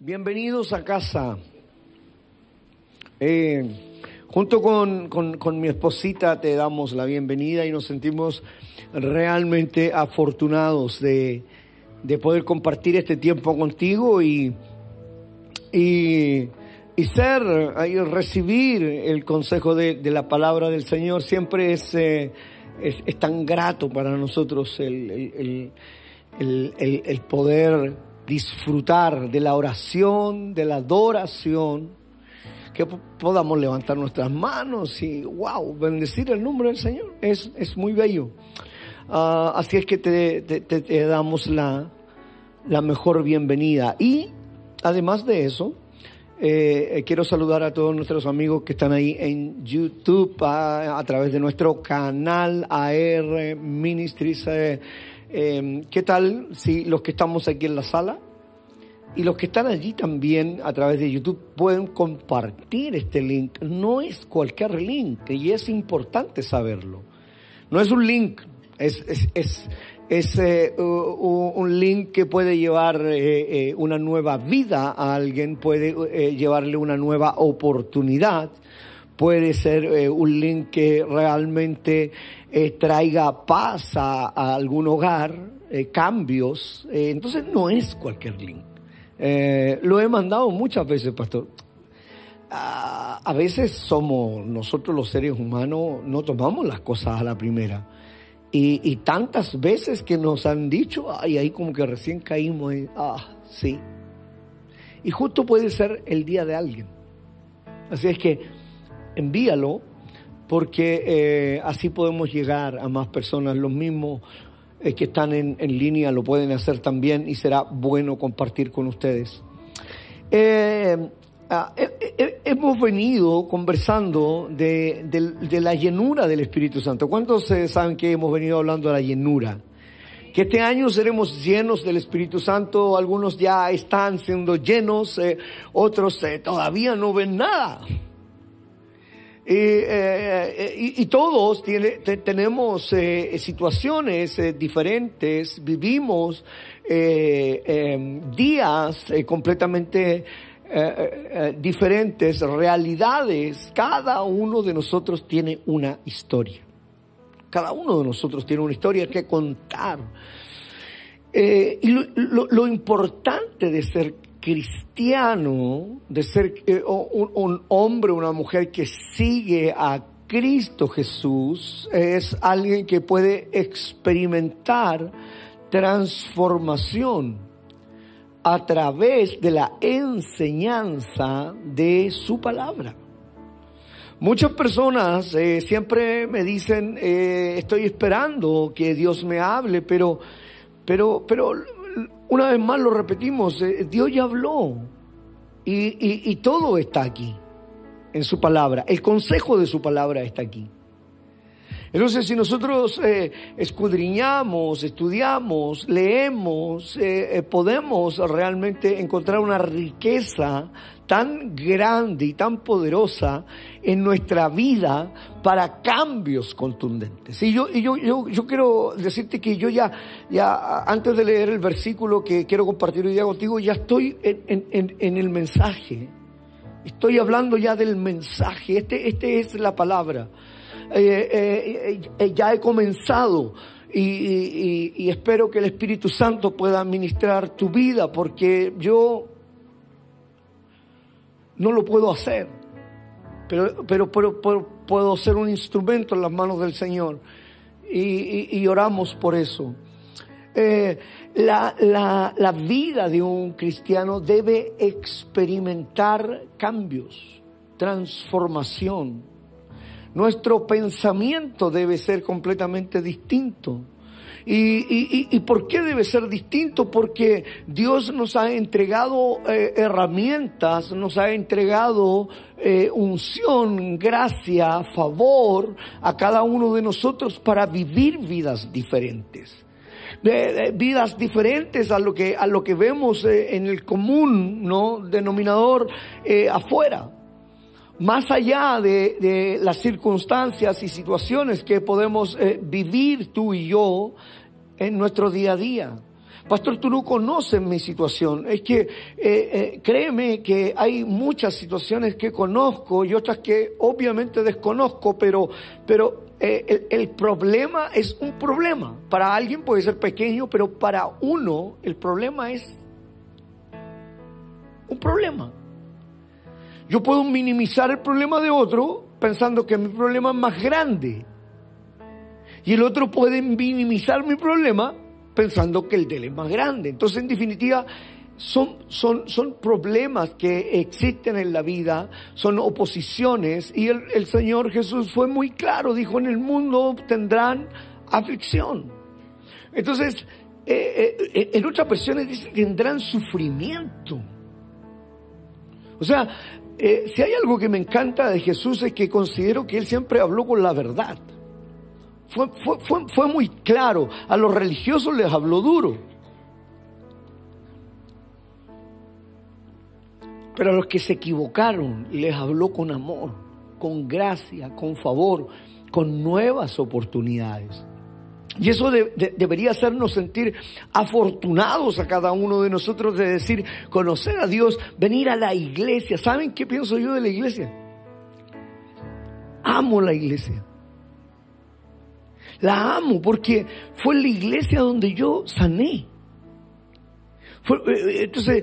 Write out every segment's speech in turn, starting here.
Bienvenidos a casa. Eh, junto con, con, mi esposita te damos la bienvenida y nos sentimos realmente afortunados de, de poder compartir este tiempo contigo y, y, y ser, y recibir el consejo de, de, la palabra del Señor. Siempre es, eh, es, es, tan grato para nosotros el, el, el poder disfrutar de la oración, de la adoración, que podamos levantar nuestras manos y, wow, bendecir el nombre del Señor. Es, es muy bello. Uh, así es que te, te, te damos la, la, mejor bienvenida. Y además de eso, eh, quiero saludar a todos nuestros amigos que están ahí en YouTube a, a través de nuestro canal AR Ministries. Eh, eh, ¿Qué tal si los que estamos aquí en la sala y los que están allí también a través de YouTube pueden compartir este link? No es cualquier link y es importante saberlo. No es un link, es, eh, un link que puede llevar eh, eh, una nueva vida a alguien, puede llevarle una nueva oportunidad, puede ser un link que realmente traiga paz a algún hogar, cambios. entonces no es cualquier link. Lo he mandado muchas veces, pastor. A, veces somos nosotros los seres humanos, no tomamos las cosas a la primera. Y, y, tantas veces que nos han dicho, ay, ahí como que recién caímos, y, ah, sí. Y justo puede ser el día de alguien. Así es que envíalo, porque eh, así podemos llegar a más personas. Los mismos eh, que están en, en, línea lo pueden hacer también y será bueno compartir con ustedes. Eh, hemos venido conversando de, de, de, la llenura del Espíritu Santo. ¿Cuántos saben que hemos venido hablando de la llenura? Que este año seremos llenos del Espíritu Santo. Algunos ya están siendo llenos, eh, otros eh, todavía no ven nada. Y, eh, y, y, todos tenemos eh, situaciones eh, diferentes, vivimos días completamente diferentes, realidades. Cada uno de nosotros tiene una historia. Cada uno de nosotros tiene una historia que contar. y lo, lo importante de ser cristiano, de ser eh, un, hombre, una mujer que sigue a Cristo Jesús, es alguien que puede experimentar transformación a través de la enseñanza de su palabra. Muchas personas eh, siempre me dicen, eh, estoy esperando que Dios me hable, pero, pero, pero una vez más lo repetimos, eh, Dios ya habló y, todo está aquí en su palabra, el consejo de su palabra está aquí. Entonces, si nosotros eh, escudriñamos, estudiamos, leemos, eh, podemos realmente encontrar una riqueza tan grande y tan poderosa en nuestra vida para cambios contundentes. Y yo, y yo, yo, yo quiero decirte que yo ya, ya, antes de leer el versículo que quiero compartir hoy día contigo, ya estoy en, en, en el mensaje. Estoy hablando ya del mensaje. Este, este es la palabra. Eh, eh, eh, ya he comenzado y, y, y, espero que el Espíritu Santo pueda administrar tu vida porque yo no lo puedo hacer, pero, pero, puedo ser un instrumento en las manos del Señor y, oramos por eso. Eh, la vida de un cristiano debe experimentar cambios, transformación. Nuestro pensamiento debe ser completamente distinto. ¿Y, y, y, por qué debe ser distinto? Porque Dios nos ha entregado eh, herramientas, nos ha entregado eh, unción, gracia, favor a cada uno de nosotros para vivir vidas diferentes. Vidas diferentes a lo que a lo que vemos eh, en el común no denominador afuera más allá de, las circunstancias y situaciones que podemos eh, vivir tú y yo en nuestro día a día. Pastor, tú no conoces mi situación. Es que eh, eh, créeme que hay muchas situaciones que conozco y otras que obviamente desconozco, pero, pero el, problema es un problema. Para alguien puede ser pequeño, pero para uno el problema es un problema. Yo puedo minimizar el problema de otro pensando que mi problema es más grande. Y el otro puede minimizar mi problema pensando que el de él es más grande. Entonces, en definitiva, son, son, son problemas que existen en la vida, son oposiciones. Y el, el Señor Jesús fue muy claro, dijo, en el mundo tendrán aflicción. Entonces, eh, eh, en otras versiones dice tendrán sufrimiento. O sea, eh, si hay algo que me encanta de Jesús es que considero que Él siempre habló con la verdad. Fue, fue, fue, fue muy claro. A los religiosos les habló duro. Pero a los que se equivocaron les habló con amor, con gracia, con favor, con nuevas oportunidades. Y eso de, de, debería hacernos sentir afortunados a cada uno de nosotros de decir, conocer a Dios, venir a la iglesia. ¿Saben qué pienso yo de la iglesia? Amo la iglesia. La amo porque fue la iglesia donde yo sané. Fue, eh, entonces,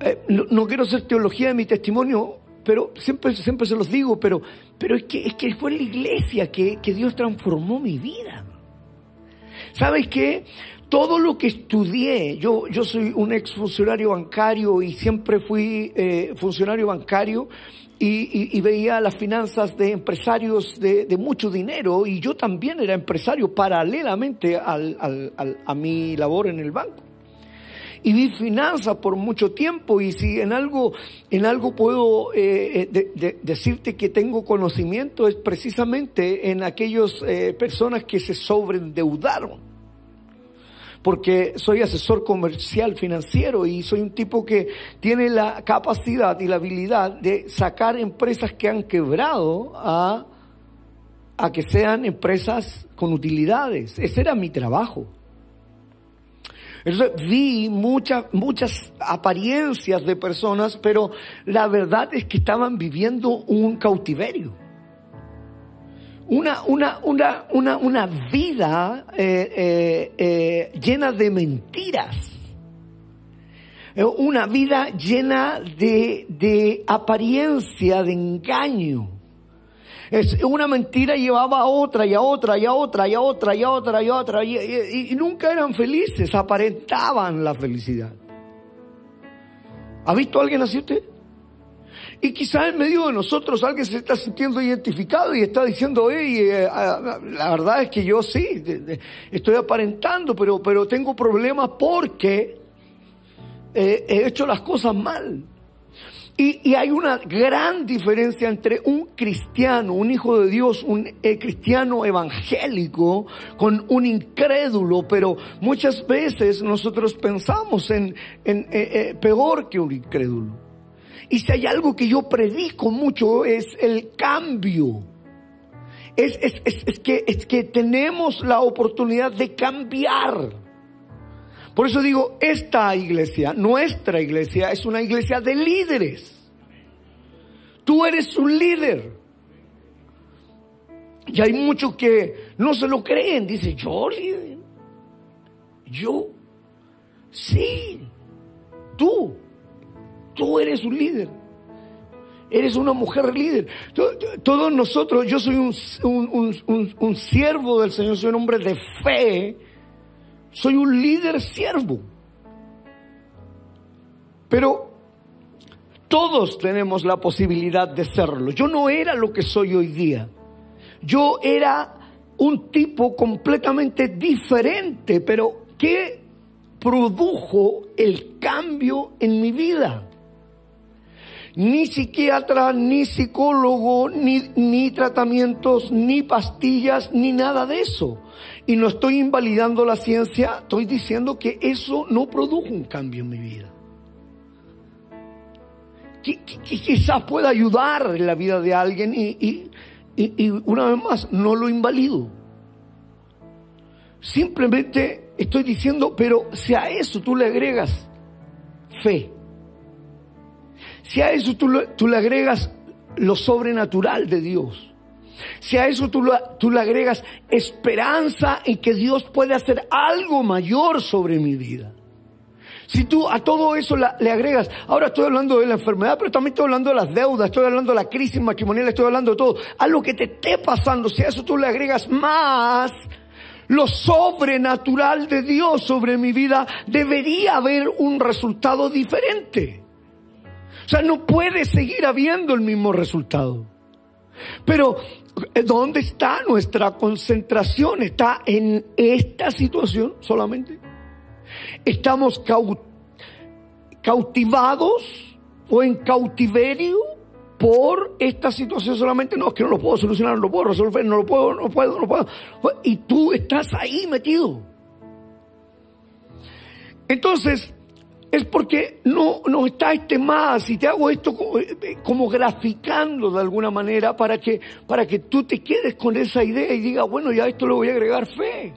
eh, no, no, quiero hacer teología de mi testimonio, pero siempre, siempre se los digo, pero, pero es, que, es que fue la iglesia que, que Dios transformó mi vida. ¿Sabes qué? Todo lo que estudié, yo, yo soy un ex funcionario bancario y siempre fui eh, funcionario bancario y, veía las finanzas de empresarios de, mucho dinero y yo también era empresario paralelamente al, al, al, a mi labor en el banco y vi finanzas por mucho tiempo y si en algo, en algo puedo eh, de, decirte que tengo conocimiento es precisamente en aquellas eh, personas que se sobreendeudaron. Porque soy asesor comercial financiero y soy un tipo que tiene la capacidad y la habilidad de sacar empresas que han quebrado a, a que sean empresas con utilidades. Ese era mi trabajo. Entonces vi muchas, muchas apariencias de personas, pero la verdad es que estaban viviendo un cautiverio. Una, una, una, una, una vida eh, eh, eh, llena de mentiras. Una vida llena de, de apariencia, de engaño. Es una mentira llevaba a otra y a otra y a otra y a otra y a otra y a otra y, nunca eran felices, aparentaban la felicidad. ¿Ha visto a alguien así usted? Y quizá en medio de nosotros alguien se está sintiendo identificado y está diciendo, hey, eh, la verdad es que yo sí, estoy aparentando, pero, pero tengo problemas porque eh, he hecho las cosas mal. Y, hay una gran diferencia entre un cristiano, un hijo de Dios, un eh, cristiano evangélico, con un incrédulo, pero muchas veces nosotros pensamos en, en eh, eh, peor que un incrédulo. Y si hay algo que yo predico mucho es el cambio. Es, es, es, es que, es que tenemos la oportunidad de cambiar. Por eso digo, esta iglesia, nuestra iglesia, es una iglesia de líderes. Tú eres un líder. Y hay muchos que no se lo creen. Dice, yo líder. Yo. Sí. Tú. Tú eres un líder. Eres una mujer líder. Todos nosotros, yo soy un, un, un, un siervo del Señor, soy un hombre de fe soy un líder siervo. Pero todos tenemos la posibilidad de serlo. Yo no era lo que soy hoy día. Yo era un tipo completamente diferente, pero ¿qué produjo el cambio en mi vida? Ni psiquiatra, ni psicólogo, ni, ni tratamientos, ni pastillas, ni nada de eso. Y no estoy invalidando la ciencia, estoy diciendo que eso no produjo un cambio en mi vida. Que, quizás pueda ayudar en la vida de alguien y, y, y, y una vez más, no lo invalido. Simplemente estoy diciendo, pero si a eso tú le agregas fe, si a eso tú, le agregas lo sobrenatural de Dios, si a eso tú, tú le agregas esperanza en que Dios puede hacer algo mayor sobre mi vida. Si tú a todo eso le agregas, ahora estoy hablando de la enfermedad, pero también estoy hablando de las deudas, estoy hablando de la crisis matrimonial, estoy hablando de todo, a lo que te esté pasando, si a eso tú le agregas más lo sobrenatural de Dios sobre mi vida, debería haber un resultado diferente. O sea, no puede seguir habiendo el mismo resultado. Pero, ¿dónde está nuestra concentración? ¿Está en esta situación solamente? ¿Estamos cautivados o en cautiverio por esta situación solamente? No, es que no lo puedo solucionar, no lo puedo resolver, no lo puedo, no puedo, no puedo. Y tú estás ahí metido. Entonces, es porque no, no está este más y te hago esto eh, como, graficando de alguna manera para que, para que tú te quedes con esa idea y digas, bueno, ya esto le voy a agregar fe.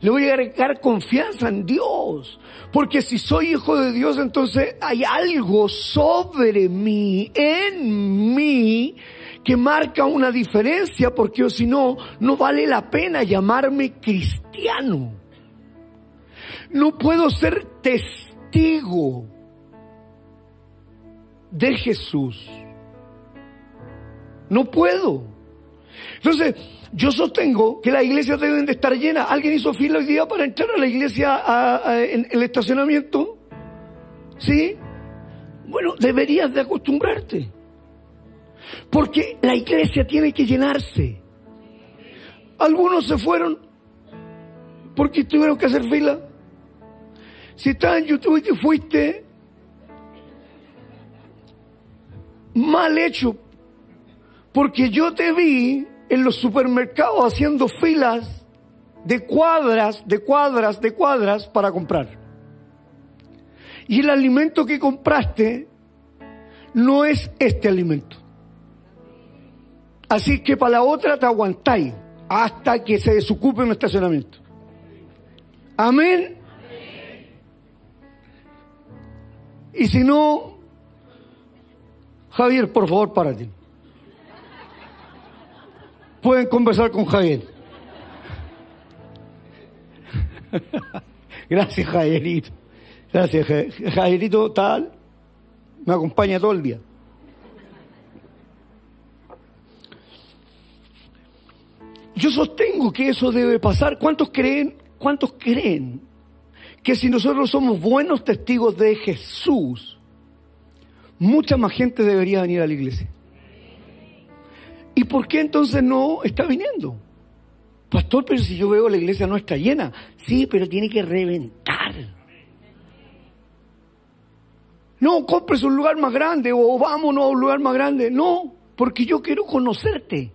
Le voy a agregar confianza en Dios. Porque si soy hijo de Dios, entonces hay algo sobre mí, en mí, que marca una diferencia, porque si no, no vale la pena llamarme cristiano. No puedo ser testigo testigo de Jesús. No puedo. Entonces, yo sostengo que las iglesias deben de estar llenas. ¿Alguien hizo fila hoy día para entrar a la iglesia en el estacionamiento? ¿Sí? Bueno, deberías de acostumbrarte. Porque la iglesia tiene que llenarse. Algunos se fueron porque tuvieron que hacer fila. Si estás en YouTube y te fuiste mal hecho, porque yo te vi en los supermercados haciendo filas de cuadras, de cuadras, de cuadras para comprar. Y el alimento que compraste no es este alimento. Así que para la otra te aguantáis hasta que se desocupe un estacionamiento. Amén. Y si no, Javier, por favor, párate. Pueden conversar con Javier. Gracias, Javierito. Gracias, Javierito, tal. Me acompaña todo el día. Yo sostengo que eso debe pasar. ¿Cuántos creen? ¿Cuántos creen que si nosotros somos buenos testigos de Jesús, mucha más gente debería venir a la iglesia. ¿Y por qué entonces no está viniendo? Pastor, pero si yo veo la iglesia no está llena. Sí, pero tiene que reventar. No, compres un lugar más grande o vámonos a un lugar más grande. No, porque yo quiero conocerte.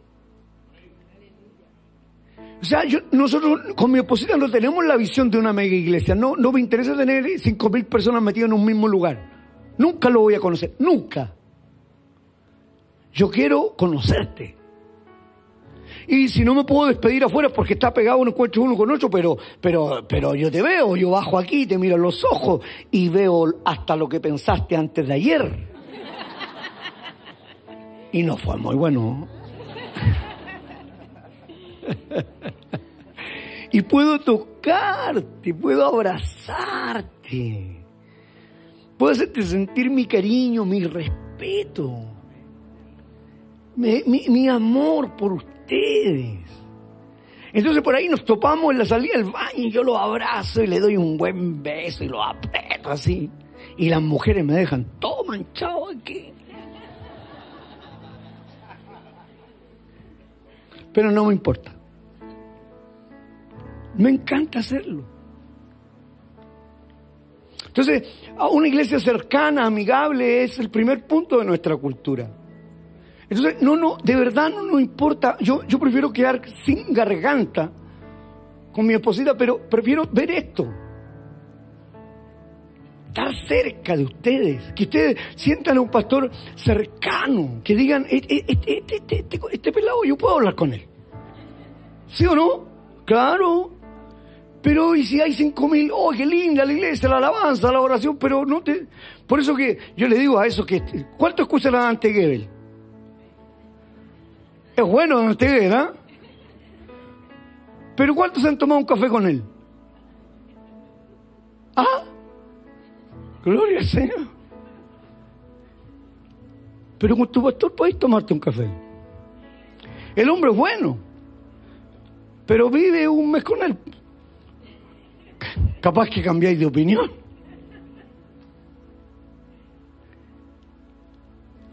O sea, nosotros con mi esposita no tenemos la visión de una mega iglesia. No, no me interesa tener cinco mil personas metidas en un mismo lugar. Nunca lo voy a conocer, nunca. Yo quiero conocerte. Y si no me puedo despedir afuera porque está pegado un encuentro uno con otro, pero, pero, pero yo te veo, yo bajo aquí, te miro en los ojos y veo hasta lo que pensaste antes de ayer. Y no fue muy bueno. y puedo tocarte, puedo abrazarte, puedo hacerte sentir mi cariño, mi respeto, mi, amor por ustedes. Entonces por ahí nos topamos en la salida del baño y yo lo abrazo y le doy un buen beso y lo aprieto así. Y las mujeres me dejan todo manchado aquí. Pero no me importa. Me encanta hacerlo. Entonces, una iglesia cercana, amigable, es el primer punto de nuestra cultura. Entonces, no, no, de verdad no nos importa. Yo, yo prefiero quedar sin garganta con mi esposita, pero prefiero ver esto. Estar cerca de ustedes, que ustedes sientan a un pastor cercano, que digan, este, este, este, este pelado yo puedo hablar con él. ¿Sí o no? Claro, Pero y si hay cinco mil, oh, qué linda la iglesia, la alabanza, la oración, pero no te... Por eso que yo le digo a esos que... ¿Cuánto escucha la Dante Gebel? Es bueno Dante Gebel, ¿ah? Pero ¿cuántos han tomado un café con él? Gloria al Señor. Pero con tu pastor podéis tomarte un café. El hombre es bueno, pero vive un mes con él. Capaz que cambiáis de opinión.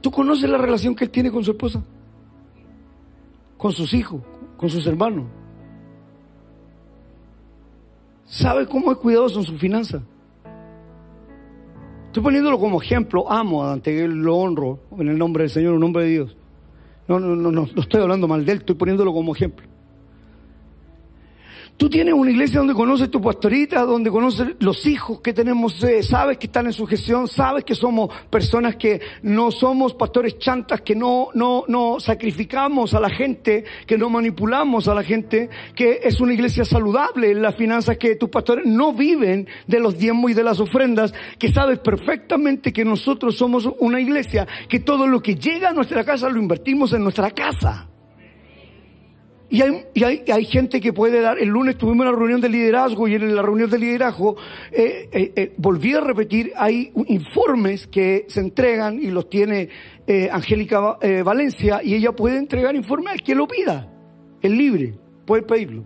¿Tú conoces la relación que él tiene con su esposa? Con sus hijos, con sus hermanos. ¿Sabe cómo es cuidadoso en su finanza? Estoy poniéndolo como ejemplo. Amo a Dante, lo honro en el nombre del Señor, en el nombre de Dios. No, no, no, no, no estoy hablando mal de él, estoy poniéndolo como ejemplo. Tú tienes una iglesia donde conoces tu pastorita, donde conoces los hijos que tenemos, eh, sabes que están en su gestión, sabes que somos personas que no somos pastores chantas, que no, no, no sacrificamos a la gente, que no manipulamos a la gente, que es una iglesia saludable en las finanzas, que tus pastores no viven de los diezmos y de las ofrendas, que sabes perfectamente que nosotros somos una iglesia, que todo lo que llega a nuestra casa lo invertimos en nuestra casa. Y hay, hay, gente que puede dar, el lunes tuvimos una reunión de liderazgo y en la reunión de liderazgo eh, eh, eh, volví a repetir, hay informes que se entregan y los tiene Angélica Valencia y ella puede entregar informes al que lo pida, es libre, puede pedirlo.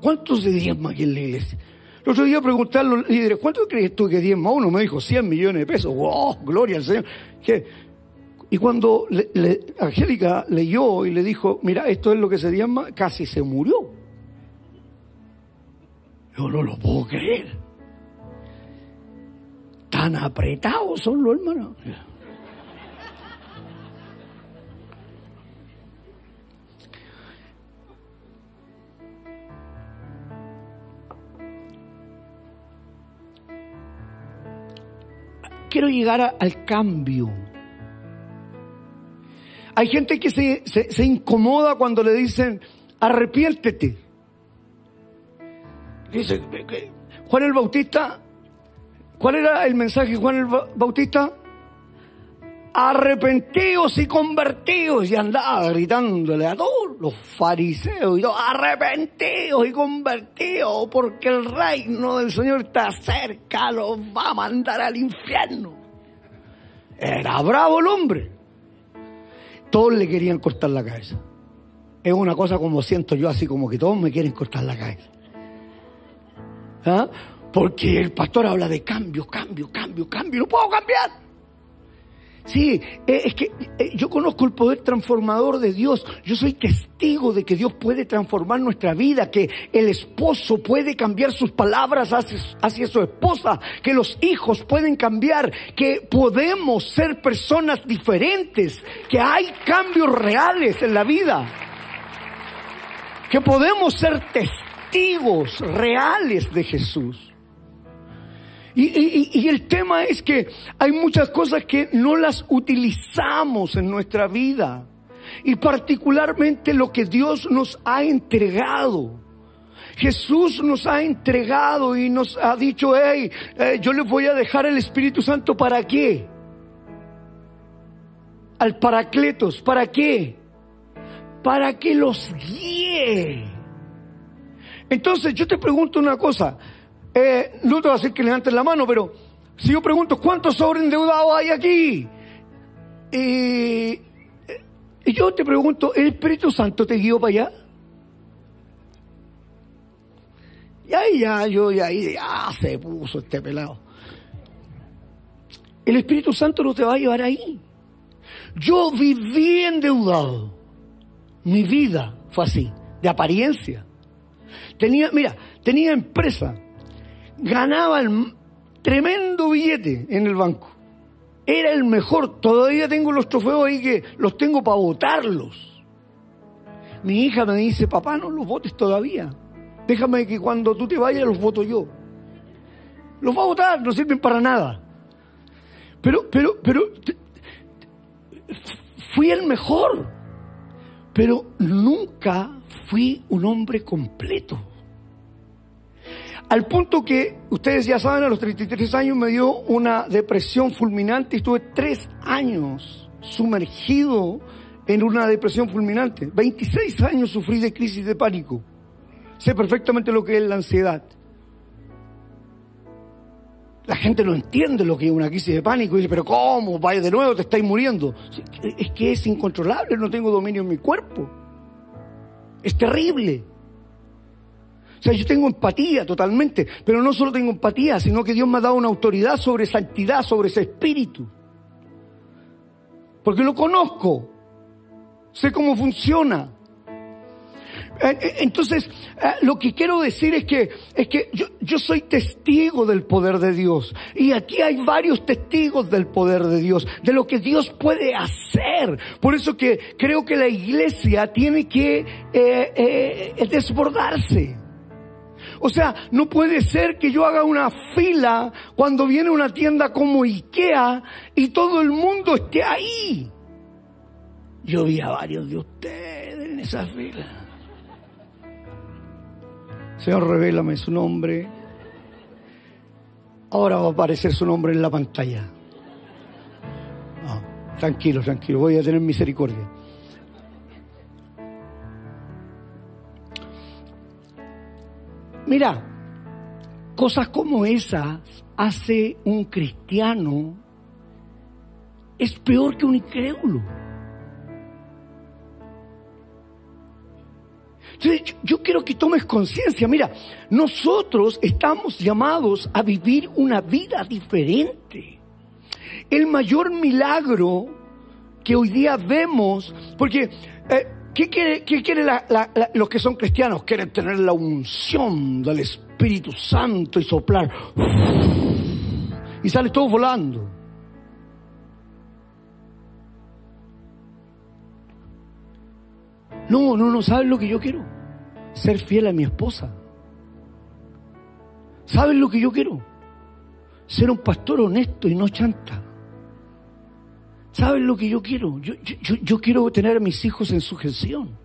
¿Cuántos de diezma aquí en la iglesia? El otro día pregunté a los líderes, ¿cuánto crees tú que diezma? Uno me dijo 100 millones de pesos. ¡Wow! Gloria al Señor. ¿Qué? Y cuando Angélica leyó y le dijo, mira, esto es lo que se llama, casi se murió. Yo no lo puedo creer. Tan apretados son los hermanos. Quiero llegar al cambio. Hay gente que se, se, incomoda cuando le dicen, arrepiéntete. Dice, Juan el Bautista, ¿cuál era el mensaje de Juan el Bautista? Arrepentíos y convertidos. Y andaba gritándole a todos los fariseos y todo, arrepentíos y convertidos, porque el reino del Señor está cerca, los va a mandar al infierno. Era bravo el hombre. Todos le querían cortar la cabeza. Es una cosa como siento yo, así como que todos me quieren cortar la cabeza. ¿Ah? Porque el pastor habla de cambio, cambio, cambio, cambio. No puedo cambiar. Sí, eh, es que eh, yo conozco el poder transformador de Dios. Yo soy testigo de que Dios puede transformar nuestra vida, que el esposo puede cambiar sus palabras hacia, hacia, su esposa, que los hijos pueden cambiar, que podemos ser personas diferentes, que hay cambios reales en la vida, que podemos ser testigos reales de Jesús. Y, el tema es que hay muchas cosas que no las utilizamos en nuestra vida. Y particularmente lo que Dios nos ha entregado. Jesús nos ha entregado y nos ha dicho, hey, eh, yo les voy a dejar el Espíritu Santo para qué? Al Paracletos, ¿para qué? Para que los guíe. Entonces yo te pregunto una cosa, eh, no te voy a decir que levantes la mano, pero si yo pregunto, ¿cuántos sobreendeudados hay aquí? y yo te pregunto, ¿el Espíritu Santo te guió para allá? Y ahí ya, yo ya, ya se puso este pelado. El Espíritu Santo no te va a llevar ahí. Yo viví endeudado. Mi vida fue así, de apariencia. Tenía, mira, tenía empresa ganaba el tremendo billete en el banco. Era el mejor. Todavía tengo los trofeos ahí que los tengo para votarlos. Mi hija me dice, papá, no los votes todavía. Déjame que cuando tú te vayas los voto yo. Los va a votar, no sirven para nada. Pero, pero, pero, fui el mejor. Pero nunca fui un hombre completo. Al punto que, ustedes ya saben, a los 33 años me dio una depresión fulminante y estuve tres años sumergido en una depresión fulminante. 26 años sufrí de crisis de pánico. Sé perfectamente lo que es la ansiedad. La gente no entiende lo que es una crisis de pánico y dice, pero ¿cómo? Vaya de nuevo, te estáis muriendo. Es que es incontrolable, no tengo dominio en mi cuerpo. Es terrible. O sea, yo tengo empatía totalmente, pero no solo tengo empatía, sino que Dios me ha dado una autoridad sobre esa entidad, sobre ese espíritu. Porque lo conozco, sé cómo funciona. Eh, eh, entonces, eh, lo que quiero decir es que, es que yo, soy testigo del poder de Dios. Y aquí hay varios testigos del poder de Dios, de lo que Dios puede hacer. Por eso que creo que la iglesia tiene que desbordarse. O sea, no puede ser que yo haga una fila cuando viene una tienda como Ikea y todo el mundo esté ahí. Yo vi a varios de ustedes en esa fila. Señor, revélame su nombre. Ahora va a aparecer su nombre en la pantalla. tranquilo, tranquilo, voy a tener misericordia. Mira, cosas como esas hace un cristiano es peor que un incrédulo. Entonces, yo quiero que tomes conciencia. Mira, nosotros estamos llamados a vivir una vida diferente. El mayor milagro que hoy día vemos, porque eh, ¿Qué quiere, qué quiere los que son cristianos? Quieren tener la unción del Espíritu Santo y soplar. Y sale todo volando. No, no, no, ¿sabes lo que yo quiero? Ser fiel a mi esposa. ¿Sabes lo que yo quiero? Ser un pastor honesto y no chanta. ¿Sabes lo que yo quiero? Yo, yo, quiero tener a mis hijos en sujeción.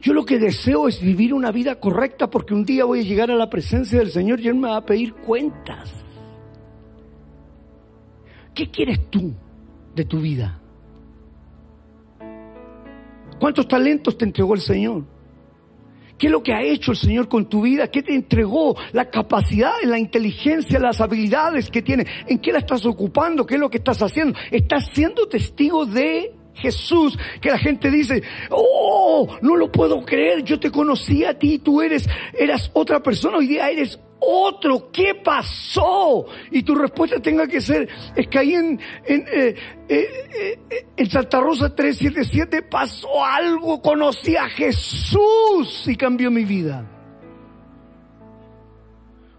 Yo lo que deseo es vivir una vida correcta porque un día voy a llegar a la presencia del Señor y Él me va a pedir cuentas. ¿Qué quieres tú de tu vida? ¿Cuántos talentos te entregó el Señor? ¿Qué es lo que ha hecho el Señor con tu vida? ¿Qué te entregó? La capacidad, la inteligencia, las habilidades que tiene. ¿En qué la estás ocupando? ¿Qué es lo que estás haciendo? Estás siendo testigo de Jesús, que la gente dice, oh, no lo puedo creer, yo te conocí a ti, tú eres, eras otra persona, hoy día eres otro, ¿qué pasó? Y tu respuesta tenga que ser, es que ahí en, en, eh, eh, eh, en Santa Rosa 377 pasó algo, conocí a Jesús y cambió mi vida.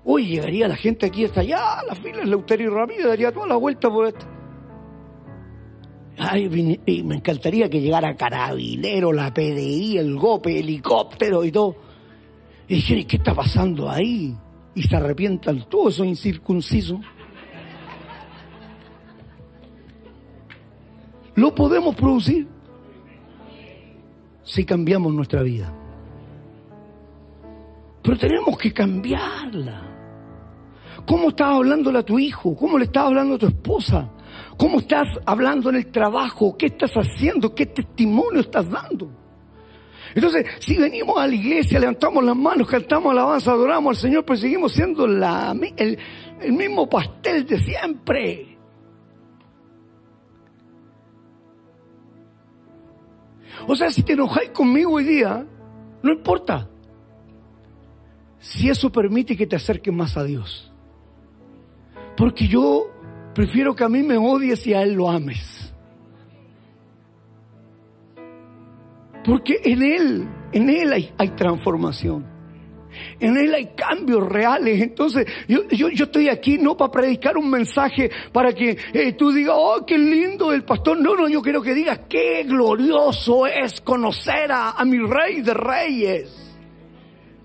Hoy llegaría la gente aquí hasta allá, la fila Leuterio Ramírez, daría toda la vuelta por esto. Ay, me encantaría que llegara Carabinero, la PDI, el GOPE, helicóptero y todo. Y dijeron, ¿qué está pasando ahí? Y se arrepientan todos esos incircuncisos. Lo podemos producir si cambiamos nuestra vida. Pero tenemos que cambiarla. ¿Cómo estás hablándole a tu hijo? ¿Cómo le estás hablando a tu esposa? ¿Cómo estás hablando en el trabajo? ¿Qué estás haciendo? ¿Qué testimonio estás dando? Entonces, si venimos a la iglesia, levantamos las manos, cantamos alabanza, adoramos al Señor, pues seguimos siendo el, el mismo pastel de siempre. O sea, si te enojáis conmigo hoy día, no importa. Si eso permite que te acerques más a Dios. Porque yo prefiero que a mí me odies y a Él lo ames. Porque en Él, en Él hay, transformación. En Él hay cambios reales. Entonces, yo, yo, yo, estoy aquí no para predicar un mensaje para que eh, tú digas, oh, qué lindo el pastor. No, no, yo quiero que digas, qué glorioso es conocer a, a mi Rey de Reyes,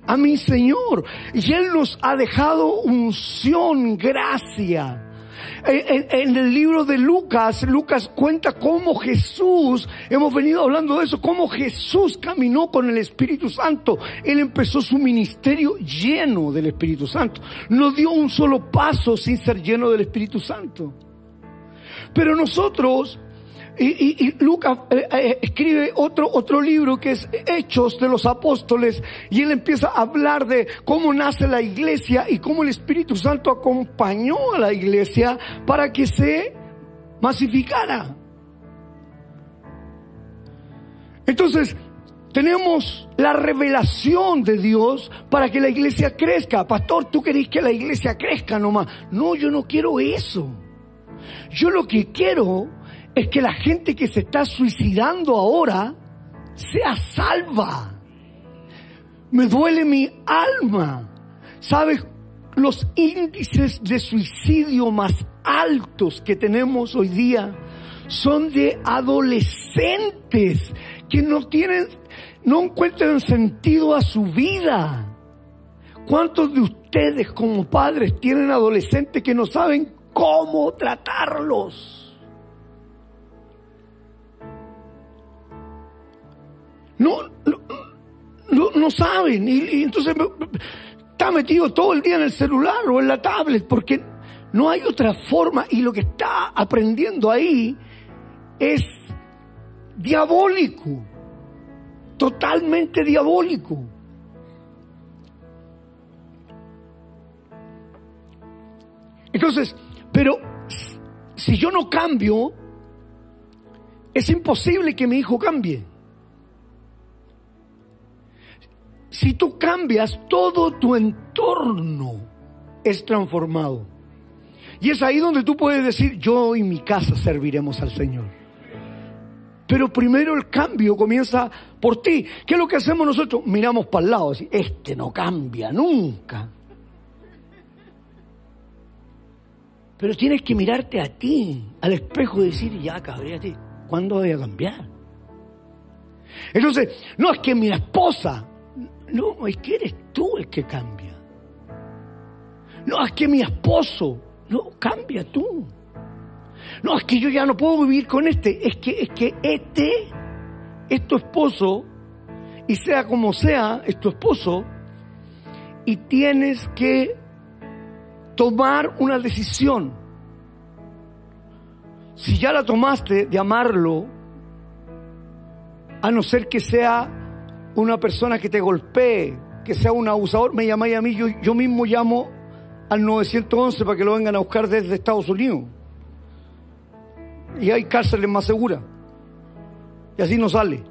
a mi Señor. Y Él nos ha dejado unción, gracia. En, el libro de Lucas, Lucas cuenta cómo Jesús, hemos venido hablando de eso, cómo Jesús caminó con el Espíritu Santo. Él empezó su ministerio lleno del Espíritu Santo. No dio un solo paso sin ser lleno del Espíritu Santo. Pero nosotros y, Lucas eh, eh, escribe otro, otro libro que es Hechos de los Apóstoles y él empieza a hablar de cómo nace la iglesia y cómo el Espíritu Santo acompañó a la iglesia para que se masificara. Entonces, tenemos la revelación de Dios para que la iglesia crezca. Pastor, tú querés que la iglesia crezca nomás. No, yo no quiero eso. Yo lo que quiero es que la gente que se está suicidando ahora sea salva. Me duele mi alma. ¿Sabes? Los índices de suicidio más altos que tenemos hoy día son de adolescentes que no tienen, no encuentran sentido a su vida. ¿Cuántos de ustedes como padres tienen adolescentes que no saben cómo tratarlos? No, no, saben. Y, entonces está metido todo el día en el celular o en la tablet porque no hay otra forma. Y lo que está aprendiendo ahí es diabólico. Totalmente diabólico. Entonces, pero si yo no cambio, es imposible que mi hijo cambie. Si tú cambias, todo tu entorno es transformado. Y es ahí donde tú puedes decir, yo y mi casa serviremos al Señor. Pero primero el cambio comienza por ti. ¿Qué es lo que hacemos nosotros? Miramos para el lado, así, este no cambia nunca. Pero tienes que mirarte a ti, al espejo y decir, ya ti ¿cuándo voy a cambiar? Entonces, no es que mi esposa no, es que eres tú el que cambia. No, es que mi esposo. No, cambia tú. No, es que yo ya no puedo vivir con este. Es que, es que este es tu esposo. Y sea como sea, es tu esposo. Y tienes que tomar una decisión. Si ya la tomaste de amarlo, a no ser que sea una persona que te golpee, que sea un abusador, me llamáis a mí, yo, yo mismo llamo al 911 para que lo vengan a buscar desde Estados Unidos. Y hay cárceles más seguras. Y así no sale.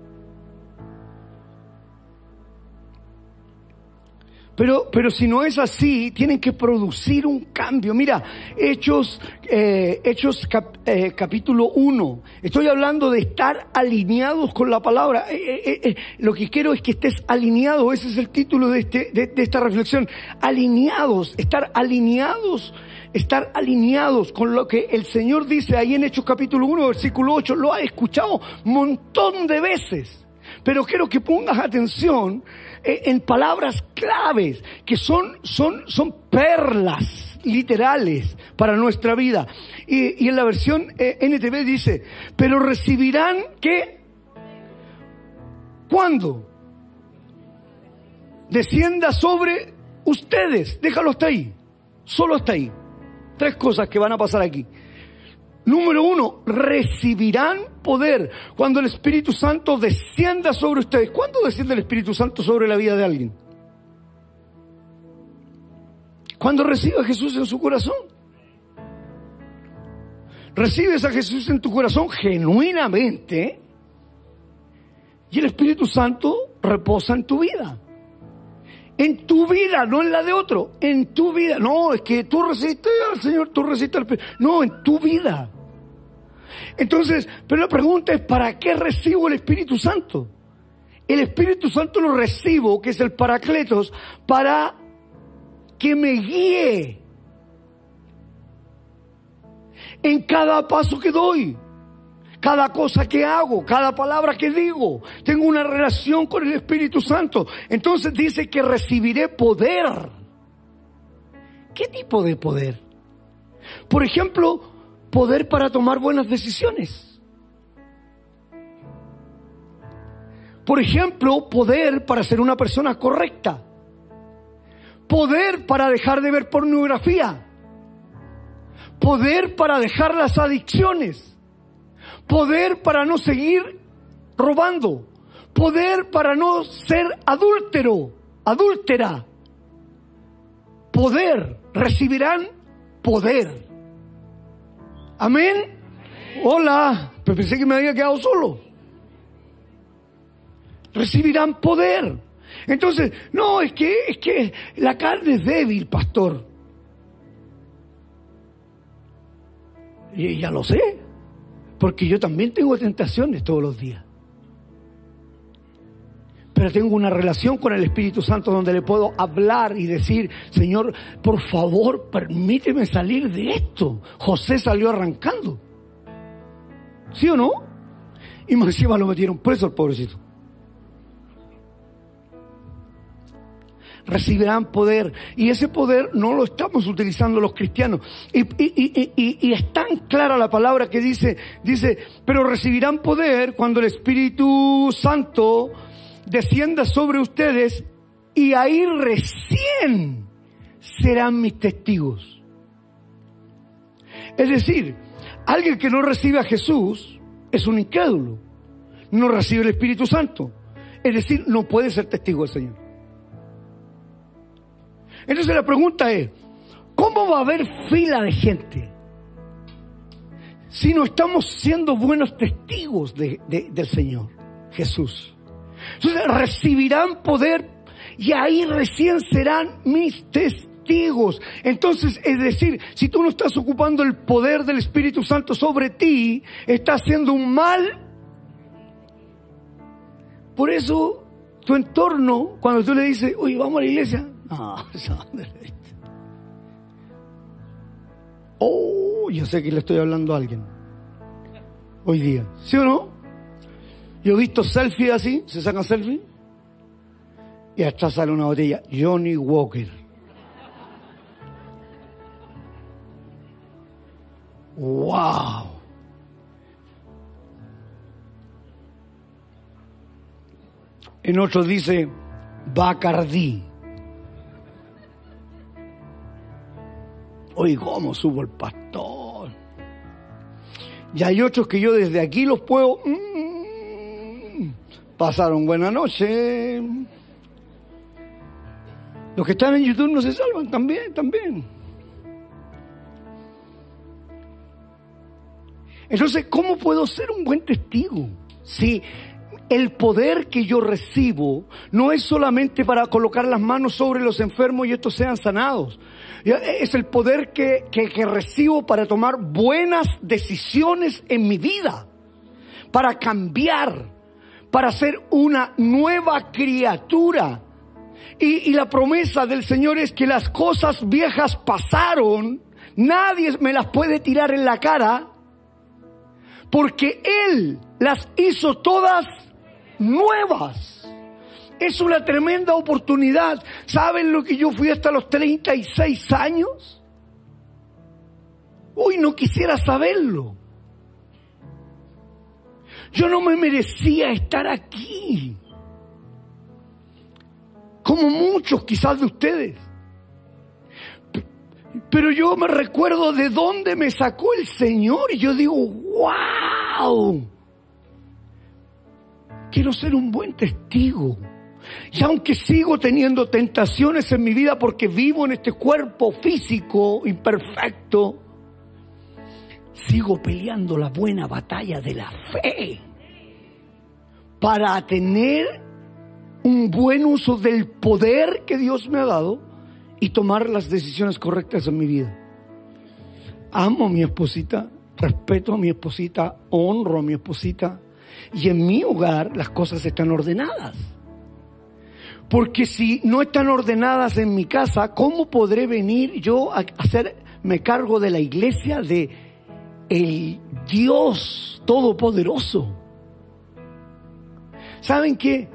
Pero, pero si no es así, tienen que producir un cambio. Mira, Hechos, eh, Hechos eh, capítulo 1. Estoy hablando de estar alineados con la palabra. Eh, lo que quiero es que estés alineado. Ese es el título de, este, de, de esta reflexión. Alineados, estar alineados estar alineados con lo que el Señor dice ahí en Hechos capítulo 1, versículo 8, lo ha escuchado un montón de veces. Pero quiero que pongas atención en palabras claves que son, son, son perlas literales para nuestra vida. Y, en la versión eh, NTV dice, pero recibirán que, ¿cuándo? Descienda sobre ustedes. Déjalo hasta ahí. Solo hasta ahí. Tres cosas que van a pasar aquí. Número uno, recibirán poder cuando el Espíritu Santo descienda sobre ustedes. ¿Cuándo desciende el Espíritu Santo sobre la vida de alguien? Cuando recibe a Jesús en su corazón. Recibes a Jesús en tu corazón genuinamente y el Espíritu Santo reposa en tu vida. En tu vida, no en la de otro. En tu vida. No, es que tú resistes al Señor, tú resistes al Espíritu. No, en tu vida. Entonces, pero la pregunta es, ¿para qué recibo el Espíritu Santo? El Espíritu Santo lo recibo, que es el Paracletos, para que me guíe en cada paso que doy, cada cosa que hago, cada palabra que digo. Tengo una relación con el Espíritu Santo. Entonces dice que recibiré poder. ¿Qué tipo de poder? Por ejemplo, poder para tomar buenas decisiones. Por ejemplo, poder para ser una persona correcta. Poder para dejar de ver pornografía. Poder para dejar las adicciones. Poder para no seguir robando. Poder para no ser adúltero, adúltera. Poder. Recibirán poder. Amén. Hola. pensé que me había quedado solo. Recibirán poder. Entonces, no, es que, es que la carne es débil, pastor. Y ya lo sé, porque yo también tengo tentaciones todos los días. Pero tengo una relación con el Espíritu Santo donde le puedo hablar y decir, Señor, por favor, permíteme salir de esto. José salió arrancando. ¿Sí o no? Y más encima lo metieron preso al pobrecito. recibirán poder. Y ese poder no lo estamos utilizando los cristianos. Y, y, es tan clara la palabra que dice, dice, pero recibirán poder cuando el Espíritu Santo descienda sobre ustedes y ahí recién serán mis testigos. Es decir, alguien que no recibe a Jesús es un incrédulo. No recibe el Espíritu Santo. Es decir, no puede ser testigo del Señor. Entonces la pregunta es, ¿cómo va a haber fila de gente si no estamos siendo buenos testigos del Señor Jesús? Entonces recibirán poder y ahí recién serán mis testigos. Entonces, es decir, si tú no estás ocupando el poder del Espíritu Santo sobre ti, estás haciendo un mal. Por eso, tu entorno, cuando tú le dices, oye, vamos a la iglesia, Oh, yo sé que le estoy hablando a alguien. Hoy día. ¿Sí o no? Yo he visto selfies así, se sacan selfies. Y hasta sale una botella. Johnny Walker. ¡Wow! En otro dice Bacardí. Hoy, ¿cómo supo el pastor? Y hay otros que yo desde aquí los puedo... Mm, pasaron buena noche. Los que están en YouTube no se salvan también, también. Entonces, ¿cómo puedo ser un buen testigo? Si el poder que yo recibo no es solamente para colocar las manos sobre los enfermos y estos sean sanados. Es el poder que, que, recibo para tomar buenas decisiones en mi vida, para cambiar, para ser una nueva criatura. Y, la promesa del Señor es que las cosas viejas pasaron, nadie me las puede tirar en la cara, porque Él las hizo todas nuevas. Es una tremenda oportunidad. ¿Saben lo que yo fui hasta los 36 años? Hoy no quisiera saberlo. Yo no me merecía estar aquí. Como muchos quizás de ustedes. Pero yo me recuerdo de dónde me sacó el Señor y yo digo, wow quiero ser un buen testigo. Y aunque sigo teniendo tentaciones en mi vida porque vivo en este cuerpo físico imperfecto, sigo peleando la buena batalla de la fe para tener un buen uso del poder que Dios me ha dado y tomar las decisiones correctas en mi vida. Amo a mi esposita, respeto a mi esposita, honro a mi esposita, y en mi hogar las cosas están ordenadas. Porque si no están ordenadas en mi casa, ¿cómo podré venir yo a hacerme cargo de la iglesia de el Dios Todopoderoso? ¿Saben qué?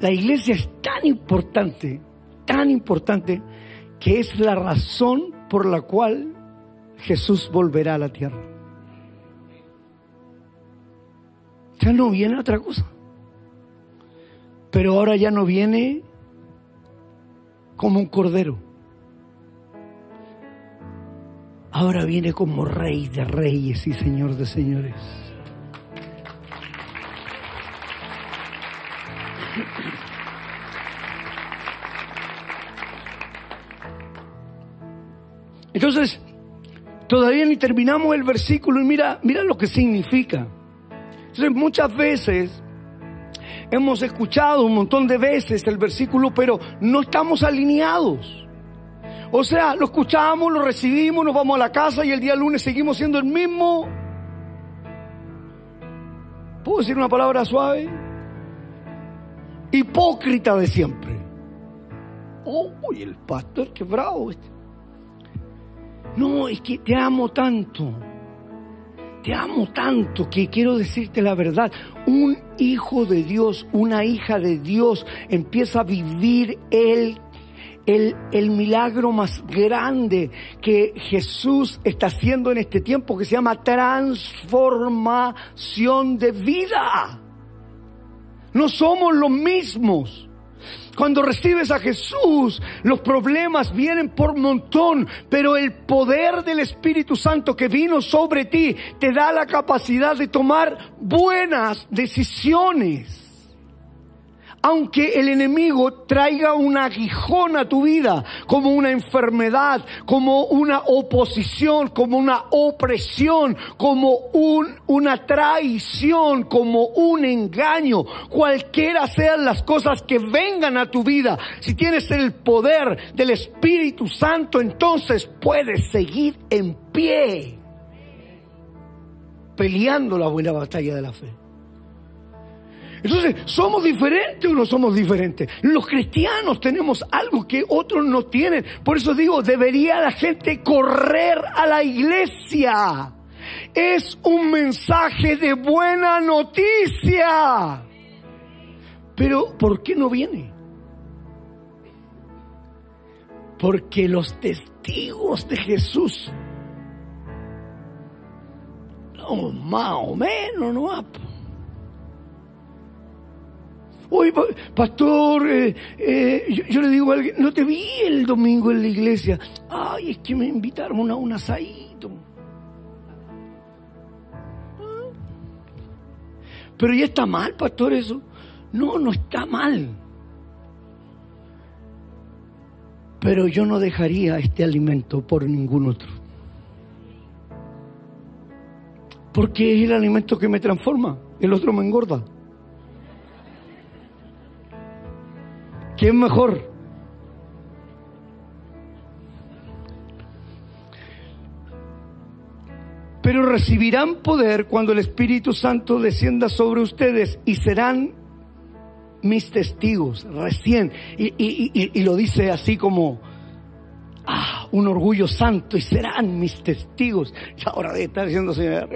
La iglesia es tan importante, tan importante, que es la razón por la cual Jesús volverá a la tierra. Ya no viene otra cosa. Pero ahora ya no viene como un cordero. Ahora viene como rey de reyes y señor de señores. Entonces, todavía ni terminamos el versículo y mira, mira lo que significa. Entonces, muchas veces hemos escuchado un montón de veces el versículo, pero no estamos alineados. O sea, lo escuchamos, lo recibimos, nos vamos a la casa y el día lunes seguimos siendo el mismo. ¿Puedo decir una palabra suave? Hipócrita de siempre. Oh, el pastor, qué bravo este. No, es que te amo tanto. Te amo tanto que quiero decirte la verdad. Un hijo de Dios, una hija de Dios empieza a vivir el, el, el, milagro más grande que Jesús está haciendo en este tiempo que se llama transformación de vida. No somos los mismos. Cuando recibes a Jesús, los problemas vienen por montón, pero el poder del Espíritu Santo que vino sobre ti te da la capacidad de tomar buenas decisiones aunque el enemigo traiga un aguijón a tu vida, como una enfermedad, como una oposición, como una opresión, como un, una traición, como un engaño, cualquiera sean las cosas que vengan a tu vida, si tienes el poder del Espíritu Santo, entonces puedes seguir en pie, peleando la buena batalla de la fe. Entonces, ¿somos diferentes o no somos diferentes? Los cristianos tenemos algo que otros no tienen. Por eso digo, debería la gente correr a la iglesia. Es un mensaje de buena noticia. Pero, ¿por qué no viene? Porque los testigos de Jesús, no, más o menos, no Oye, pastor, eh, eh, yo, le digo a alguien, no te vi el domingo en la iglesia. Ay, es que me invitaron a un asadito. Ah. Pero ya está mal, pastor, eso. No, no está mal. Pero yo no dejaría este alimento por ningún otro. Porque es el alimento que me transforma, el otro me engorda. ¿Quién mejor? Pero recibirán poder cuando el Espíritu Santo descienda sobre ustedes y serán mis testigos recién. Y, lo dice así como, ah, un orgullo santo y serán mis testigos. Y ahora de estar diciendo, Señor,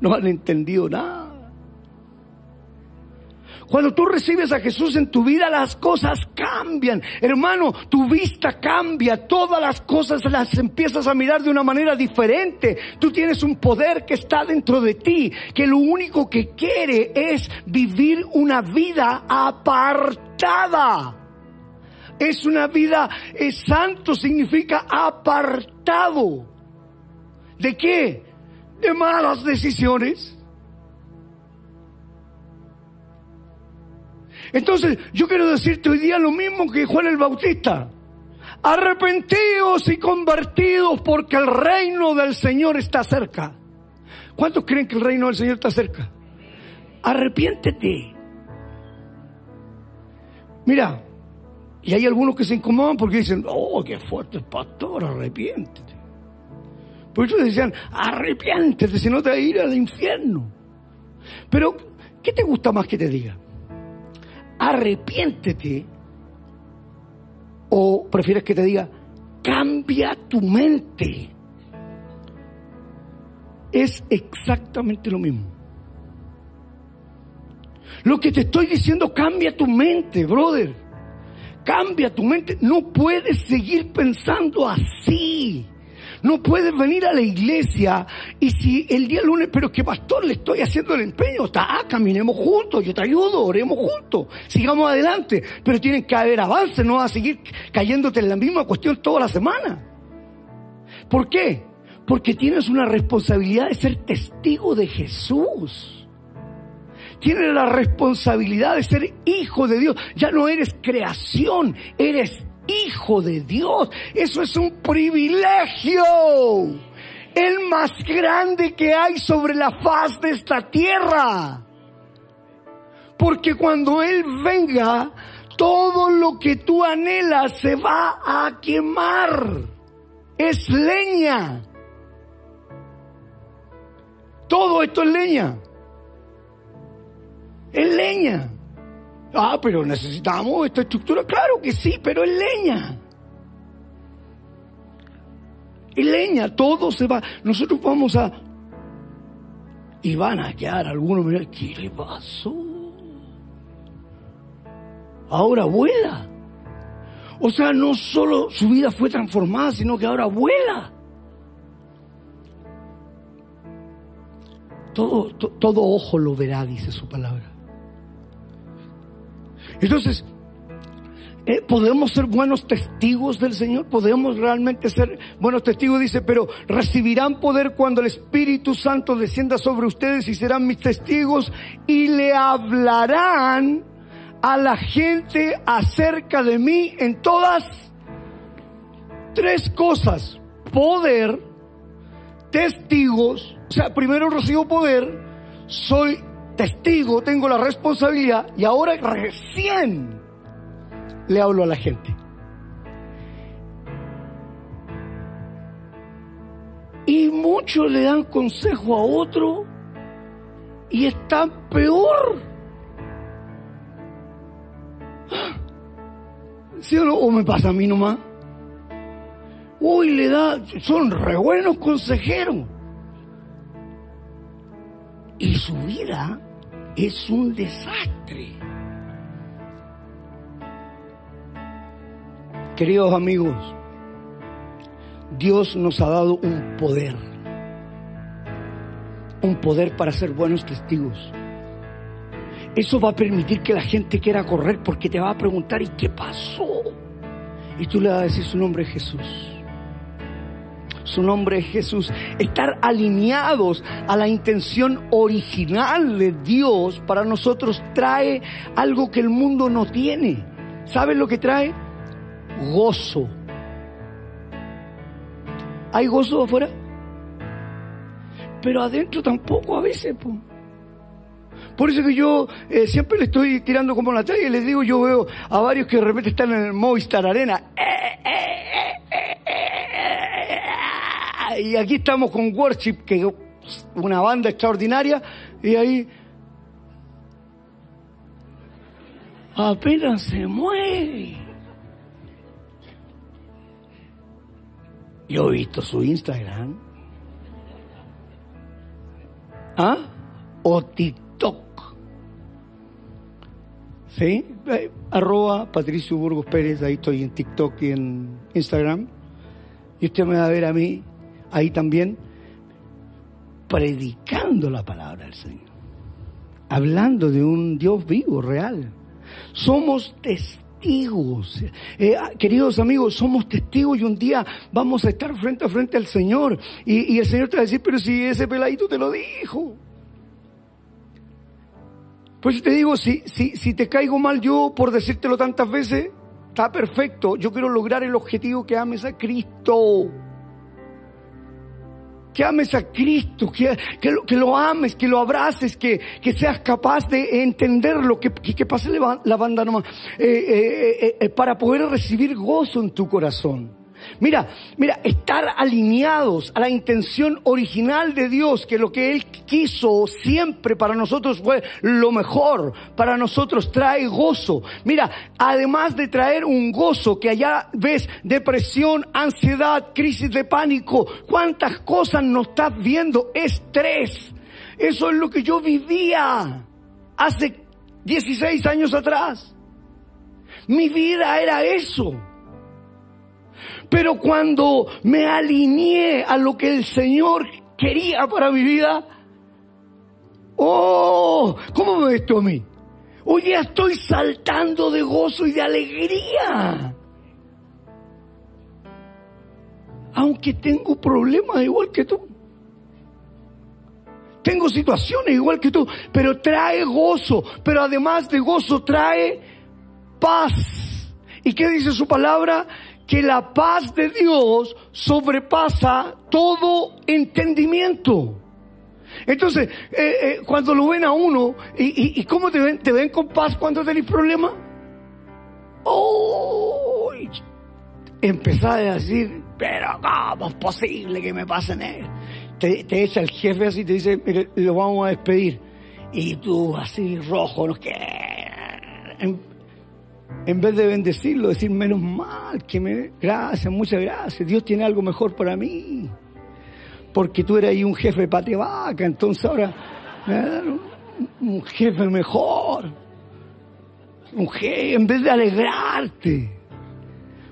no han entendido nada. Cuando tú recibes a Jesús en tu vida, las cosas cambian. Hermano, tu vista cambia. Todas las cosas las empiezas a mirar de una manera diferente. Tú tienes un poder que está dentro de ti, que lo único que quiere es vivir una vida apartada. Es una vida, es santo significa apartado. ¿De qué? De malas decisiones Entonces, yo quiero decirte hoy día lo mismo que Juan el Bautista. Arrepentidos y convertidos porque el reino del Señor está cerca. ¿Cuántos creen que el reino del Señor está cerca? Arrepiéntete. Mira, y hay algunos que se incomodan porque dicen, oh, qué fuerte pastor, arrepiéntete. Por eso decían, arrepiéntete, si no te vas a ir al infierno. Pero, ¿qué te gusta más que te diga? Arrepiéntete o prefieres que te diga, cambia tu mente. Es exactamente lo mismo. Lo que te estoy diciendo, cambia tu mente, brother. cambia tu mente. No puedes seguir pensando así. No puedes venir a la iglesia y si el día lunes, pero que pastor, le estoy haciendo el empeño, está, ah, caminemos juntos, yo te ayudo, oremos juntos, sigamos adelante, pero tienen que haber avances, no vas a seguir cayéndote en la misma cuestión toda la semana. ¿Por qué? Porque tienes una responsabilidad de ser testigo de Jesús. Tienes la responsabilidad de ser hijo de Dios. Ya no eres creación, eres hijo de Dios. Eso es un privilegio. El más grande que hay sobre la faz de esta tierra. Porque cuando Él venga, todo lo que tú anhelas se va a quemar. Es leña. Todo esto es leña. Es leña. Ah, pero necesitamos esta estructura. Claro que sí, pero es leña. Es leña, todo se va. Nosotros vamos a... Y van a quedar algunos, mira, ¿qué le pasó? Ahora vuela. O sea, no solo su vida fue transformada, sino que ahora vuela. Todo, todo ojo lo verá, dice su palabra. Entonces, eh, ¿podemos ser buenos testigos del Señor? ¿Podemos realmente ser buenos testigos? Dice, pero recibirán poder cuando el Espíritu Santo descienda sobre ustedes y serán mis testigos y le hablarán a la gente acerca de mí en todas tres cosas. Poder, testigos, o sea, primero recibo poder, soy testigo, tengo la responsabilidad y ahora recién le hablo a la gente. Y muchos le dan consejo a otro y están peor. ¿Sí o no? ¿O me pasa a mí nomás? Uy, le da, son re buenos consejeros. Y su vida es un desastre. Queridos amigos, Dios nos ha dado un poder, un poder para ser buenos testigos. Eso va a permitir que la gente quiera correr porque te va a preguntar, ¿y qué pasó? Y tú le vas a decir su nombre es Jesús su nombre es Jesús, estar alineados a la intención original de Dios para nosotros trae algo que el mundo no tiene. ¿Sabes lo que trae? Gozo. ¿Hay gozo afuera? Pero adentro tampoco a veces. Por eso que yo eh, siempre le estoy tirando como la talla y les digo, yo veo a varios que de repente están en el Movistar Arena. Eh, eh, y aquí estamos con Worship, que es una banda extraordinaria, y ahí apenas se mueve. Yo he visto su Instagram. ¿Ah? O TikTok. ¿Sí? Eh, arroba Patricio Burgos Pérez, ahí estoy en TikTok y en Instagram. Y usted me va a ver a mí ahí también predicando la palabra del Señor, hablando de un Dios vivo, real. Somos testigos. Eh, ah, queridos amigos, somos testigos y un día vamos a estar frente a frente al Señor. Y, el Señor te va a decir, pero si ese peladito te lo dijo. Pues te digo, si, si, si te caigo mal yo por decírtelo tantas veces, está perfecto. Yo quiero lograr el objetivo que ames a Cristo que ames a Cristo, que, que, lo, que lo ames, que lo abraces, que, que seas capaz de entenderlo, que, que, pase la banda nomás, eh, eh, eh, para poder recibir gozo en tu corazón. Mira, mira, estar alineados a la intención original de Dios, que lo que Él quiso siempre para nosotros fue lo mejor, para nosotros trae gozo. Mira, además de traer un gozo que allá ves depresión, ansiedad, crisis de pánico, cuántas cosas no estás viendo, estrés. Eso es lo que yo vivía hace 16 años atrás. Mi vida era eso. Pero cuando me alineé a lo que el Señor quería para mi vida, oh, ¿cómo me ves tú a mí? Hoy día estoy saltando de gozo y de alegría. Aunque tengo problemas igual que tú. Tengo situaciones igual que tú, pero trae gozo. Pero además de gozo trae paz. ¿Y qué dice su palabra? Que la paz de Dios sobrepasa todo entendimiento. Entonces, eh, eh, cuando lo ven a uno, ¿y, cómo te ven? ¿Te ven con paz cuando tenés problemas? Oh, empezar a decir, pero ¿cómo es posible que me pasen esto? Te, te, echa el jefe así y te dice, mire, lo vamos a despedir. Y tú así rojo, no que en, vez de bendecirlo, decir menos mal, que me, gracias, muchas gracias, Dios tiene algo mejor para mí porque tú eres ahí un jefe pate vaca, entonces ahora un, jefe mejor. Un jefe, en vez de alegrarte.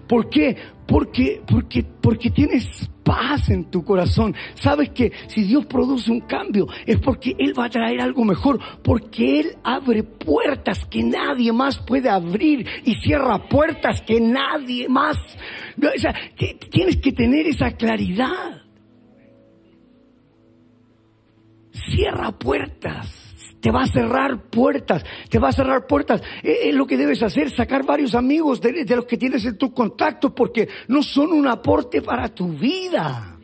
¿Por qué? Porque, porque, porque tienes paz en tu corazón. Sabes que si Dios produce un cambio es porque Él va a traer algo mejor, porque Él abre puertas que nadie más puede abrir y cierra puertas que nadie más. O sea, tienes que tener esa claridad. cierra puertas. Te va a cerrar puertas, te va a cerrar puertas. Es lo que debes hacer, sacar varios amigos de, los que tienes en tus contactos porque no son un aporte para tu vida.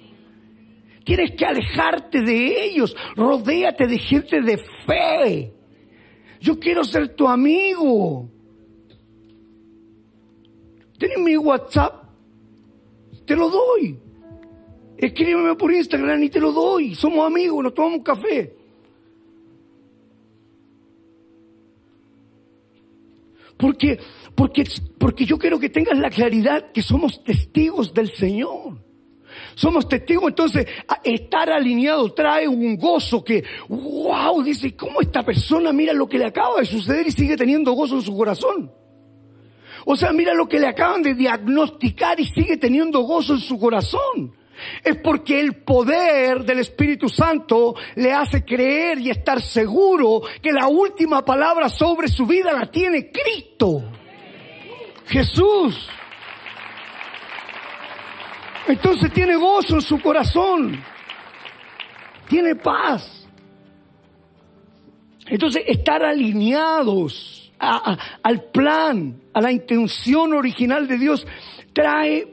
Tienes que alejarte de ellos, rodéate de gente de fe. Yo quiero ser tu amigo. Tienes mi WhatsApp, te lo doy. Escríbeme por Instagram y te lo doy. Somos amigos, nos tomamos café. Porque, porque, porque yo quiero que tengas la claridad que somos testigos del Señor. Somos testigos, entonces estar alineado trae un gozo que, wow, dice, ¿cómo esta persona mira lo que le acaba de suceder y sigue teniendo gozo en su corazón? O sea, mira lo que le acaban de diagnosticar y sigue teniendo gozo en su corazón es porque el poder del Espíritu Santo le hace creer y estar seguro que la última palabra sobre su vida la tiene Cristo. Jesús. Entonces tiene gozo en su corazón. Tiene paz. Entonces estar alineados al plan, a la intención original de Dios, trae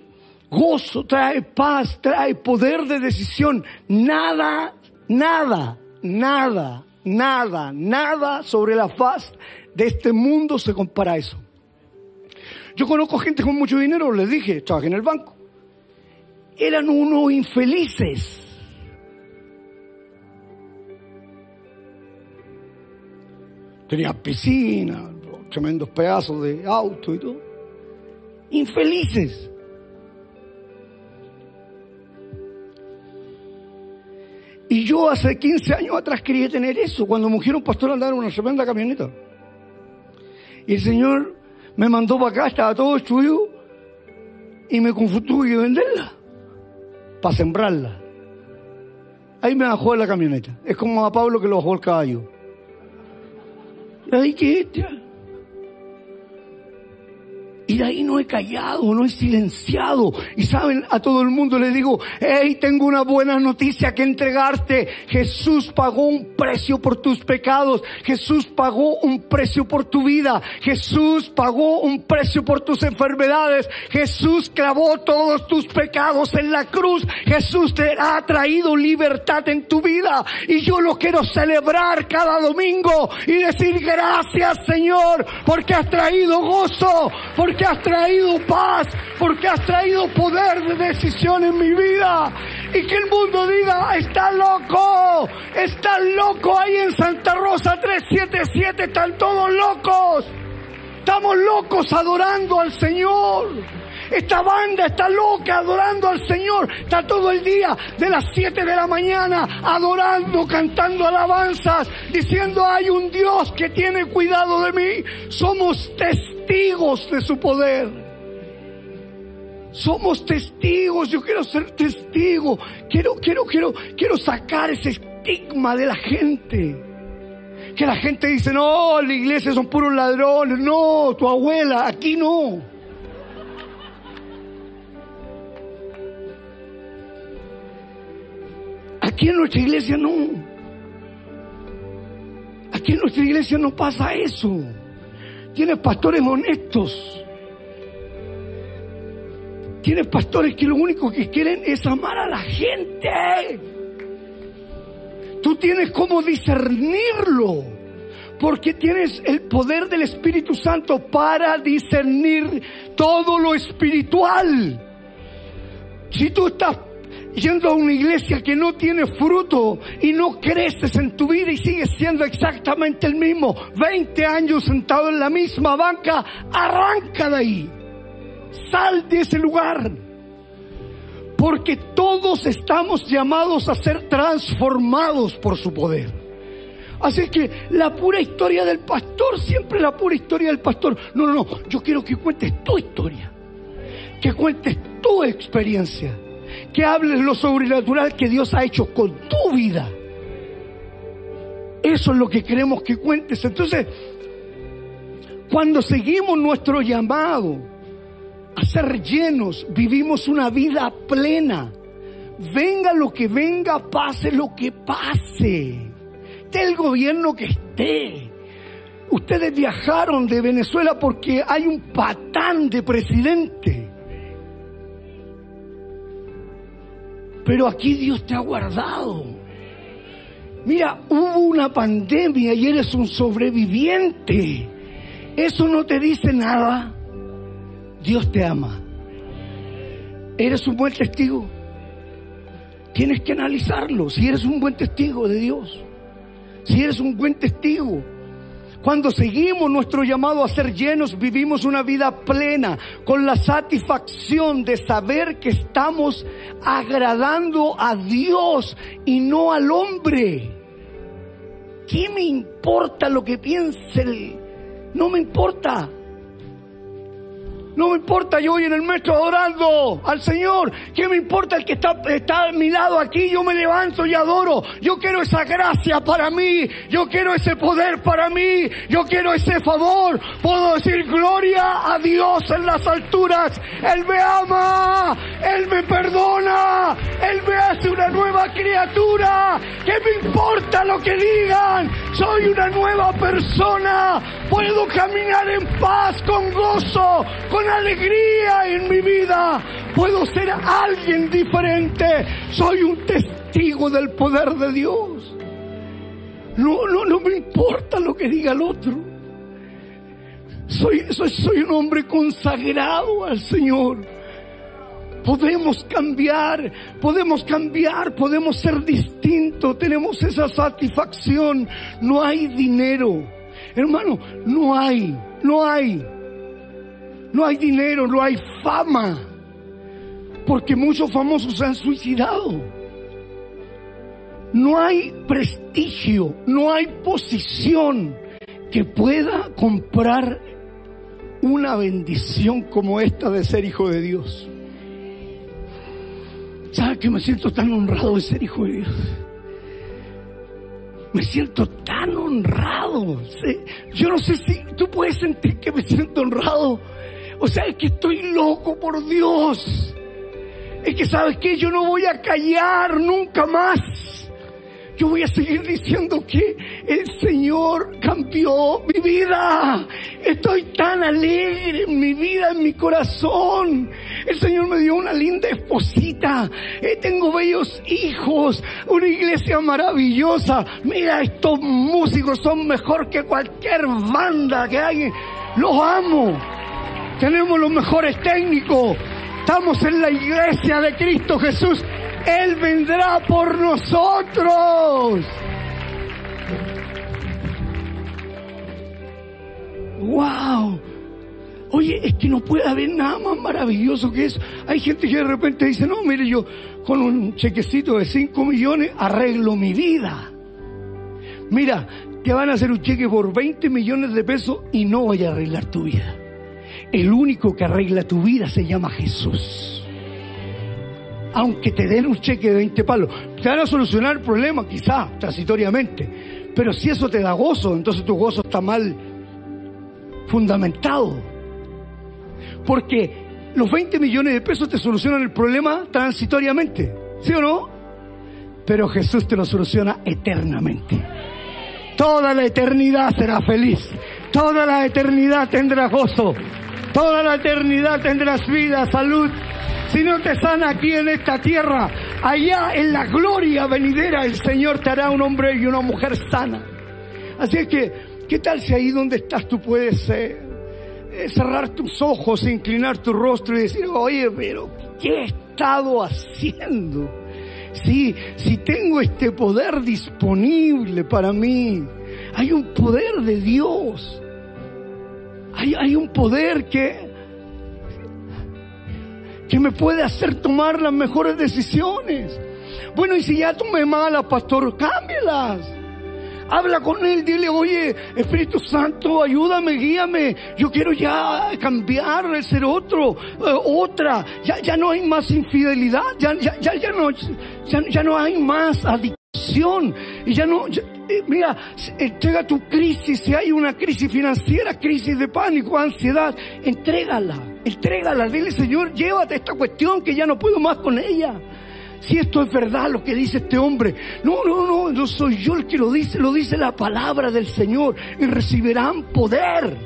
gozo, trae paz, trae poder de decisión. Nada, nada, nada, nada, nada sobre la faz de este mundo se compara a eso. Yo conozco gente con mucho dinero, les dije, trabajé en el banco. Eran unos infelices. Tenía piscina, tremendos pedazos de auto y todo. Infelices. Y yo hace 15 años atrás quería tener eso, cuando me un pastor andar en una tremenda camioneta. Y el Señor me mandó para acá, estaba todo destruido, y me confundó que venderla, para sembrarla. Ahí me bajó la camioneta. Es como a Pablo que lo bajó el caballo. Ahí que y de ahí no he callado, no he silenciado. Y saben, a todo el mundo le digo, hey, tengo una buena noticia que entregarte. Jesús pagó un precio por tus pecados. Jesús pagó un precio por tu vida. Jesús pagó un precio por tus enfermedades. Jesús clavó todos tus pecados en la cruz. Jesús te ha traído libertad en tu vida. Y yo lo quiero celebrar cada domingo y decir gracias Señor porque has traído gozo, porque porque has traído paz, porque has traído poder de decisión en mi vida. Y que el mundo diga, está loco, está loco ahí en Santa Rosa 377, están todos locos. Estamos locos adorando al Señor. Esta banda está loca adorando al Señor. Está todo el día de las 7 de la mañana adorando, cantando alabanzas, diciendo hay un Dios que tiene cuidado de mí. Somos testigos de su poder. Somos testigos, yo quiero ser testigo. Quiero, quiero, quiero, quiero sacar ese estigma de la gente. Que la gente dice, no, la iglesia son puros ladrones. No, tu abuela, aquí no. Aquí en nuestra iglesia no. Aquí en nuestra iglesia no pasa eso. Tienes pastores honestos. Tienes pastores que lo único que quieren es amar a la gente. Tú tienes cómo discernirlo. Porque tienes el poder del Espíritu Santo para discernir todo lo espiritual. Si tú estás yendo a una iglesia que no tiene fruto y no creces en tu vida y sigues siendo exactamente el mismo, 20 años sentado en la misma banca, arranca de ahí. Sal de ese lugar. Porque todos estamos llamados a ser transformados por su poder. Así que la pura historia del pastor, siempre la pura historia del pastor. No, no, no, yo quiero que cuentes tu historia. Que cuentes tu experiencia. Que hables lo sobrenatural que Dios ha hecho con tu vida. Eso es lo que queremos que cuentes. Entonces, cuando seguimos nuestro llamado, a ser llenos, vivimos una vida plena. Venga lo que venga, pase lo que pase. Esté el gobierno que esté. Ustedes viajaron de Venezuela porque hay un patán de presidente. Pero aquí Dios te ha guardado. Mira, hubo una pandemia y eres un sobreviviente. Eso no te dice nada. Dios te ama. ¿Eres un buen testigo? Tienes que analizarlo. Si eres un buen testigo de Dios. Si eres un buen testigo. Cuando seguimos nuestro llamado a ser llenos, vivimos una vida plena, con la satisfacción de saber que estamos agradando a Dios y no al hombre. ¿Qué me importa lo que piense? No me importa. No me importa, yo voy en el metro adorando al Señor. ¿Qué me importa el que está, está a mi lado aquí? Yo me levanto y adoro. Yo quiero esa gracia para mí. Yo quiero ese poder para mí. Yo quiero ese favor. Puedo decir gloria a Dios en las alturas. Él me ama. Él me perdona. Él me hace una nueva criatura. ¿Qué me importa lo que digan? Soy una nueva persona. Puedo caminar en paz, con gozo, con alegría en mi vida. Puedo ser alguien diferente. Soy un testigo del poder de Dios. No, no, no me importa lo que diga el otro. Soy, soy, soy un hombre consagrado al Señor. Podemos cambiar, podemos cambiar, podemos ser distintos, tenemos esa satisfacción. No hay dinero. Hermano, no hay, no hay. No hay dinero, no hay fama. Porque muchos famosos se han suicidado. No hay prestigio, no hay posición que pueda comprar una bendición como esta de ser hijo de Dios. ¿Sabe que me siento tan honrado de ser hijo de Dios? Me siento tan honrado. Yo no sé si tú puedes sentir que me siento honrado. O sea, es que estoy loco por Dios. Es que sabes que yo no voy a callar nunca más yo voy a seguir diciendo que el Señor cambió mi vida. Estoy tan alegre en mi vida, en mi corazón. El Señor me dio una linda esposita. Eh, tengo bellos hijos. Una iglesia maravillosa. Mira, estos músicos son mejor que cualquier banda que hay. Los amo. Tenemos los mejores técnicos. Estamos en la iglesia de Cristo Jesús. Él vendrá por nosotros. ¡Wow! Oye, es que no puede haber nada más maravilloso que eso. Hay gente que de repente dice, no, mire, yo con un chequecito de 5 millones arreglo mi vida. Mira, te van a hacer un cheque por 20 millones de pesos y no voy a arreglar tu vida. El único que arregla tu vida se llama Jesús. Aunque te den un cheque de 20 palos, te van a solucionar el problema, quizá, transitoriamente. Pero si eso te da gozo, entonces tu gozo está mal fundamentado. Porque los 20 millones de pesos te solucionan el problema transitoriamente, ¿sí o no? Pero Jesús te lo soluciona eternamente. Toda la eternidad será feliz. Toda la eternidad tendrá gozo. Toda la eternidad tendrás vida, salud. Si no te sana aquí en esta tierra, allá en la gloria venidera el Señor te hará un hombre y una mujer sana. Así es que, ¿qué tal si ahí donde estás tú puedes eh, eh, cerrar tus ojos, inclinar tu rostro y decir, oye, pero ¿qué he estado haciendo? Si, si tengo este poder disponible para mí, hay un poder de Dios. Hay, un poder que, que me puede hacer tomar las mejores decisiones. Bueno, y si ya tomé malas, pastor, cámbielas. Habla con él, dile, oye, Espíritu Santo, ayúdame, guíame. Yo quiero ya cambiar, ser otro, eh, otra. Ya, ya no hay más infidelidad, ya, ya, ya no, ya, ya no hay más adicción. Y ya no, eh, mira, entrega tu crisis, si hay una crisis financiera, crisis de pánico, ansiedad, entrégala, entrégala, dile Señor, llévate esta cuestión que ya no puedo más con ella. Si esto es verdad lo que dice este hombre, no, no, no, no soy yo el que lo dice, lo dice la palabra del Señor y recibirán poder.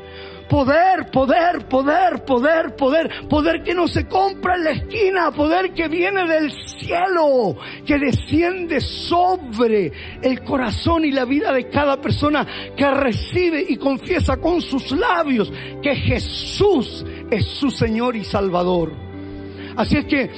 Poder, poder, poder, poder, poder, poder que no se compra en la esquina, poder que viene del cielo, que desciende sobre el corazón y la vida de cada persona que recibe y confiesa con sus labios que Jesús es su Señor y Salvador. Así es que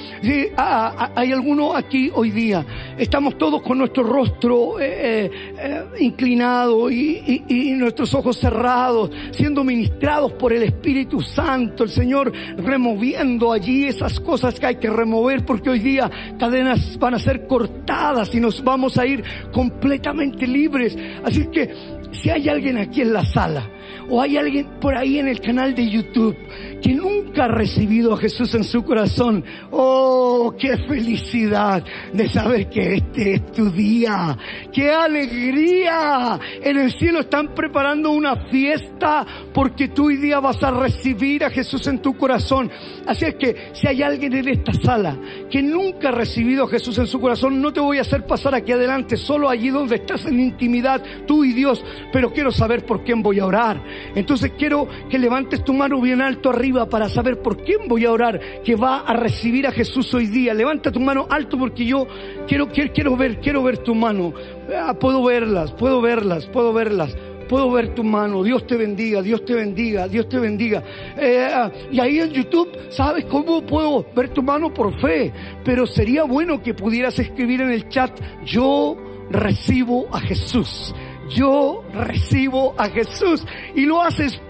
hay alguno aquí hoy día, estamos todos con nuestro rostro eh, eh, eh, inclinado y, y, nuestros ojos cerrados, siendo ministrados por el Espíritu Santo, el Señor removiendo allí esas cosas que hay que remover, porque hoy día cadenas van a ser cortadas y nos vamos a ir completamente libres. Así que si hay alguien aquí en la sala, o hay alguien por ahí en el canal de YouTube que nunca ha recibido a Jesús en su corazón, oh, qué felicidad de saber que este es tu día, qué alegría. En el cielo están preparando una fiesta porque tú hoy día vas a recibir a Jesús en tu corazón. Así es que si hay alguien en esta sala que nunca ha recibido a Jesús en su corazón, no te voy a hacer pasar aquí adelante, solo allí donde estás en intimidad, tú y Dios, pero quiero saber por quién voy a orar. Entonces quiero que levantes tu mano bien alto arriba para saber por quién voy a orar que va a recibir a Jesús hoy día. Levanta tu mano alto porque yo quiero, quiero, quiero ver, quiero ver tu mano. Ah, puedo verlas, puedo verlas, puedo verlas. Puedo ver tu mano, Dios te bendiga, Dios te bendiga, Dios te bendiga. Eh, ah, y ahí en YouTube, ¿sabes cómo puedo ver tu mano por fe? Pero sería bueno que pudieras escribir en el chat, yo recibo a Jesús yo recibo a Jesús y lo haces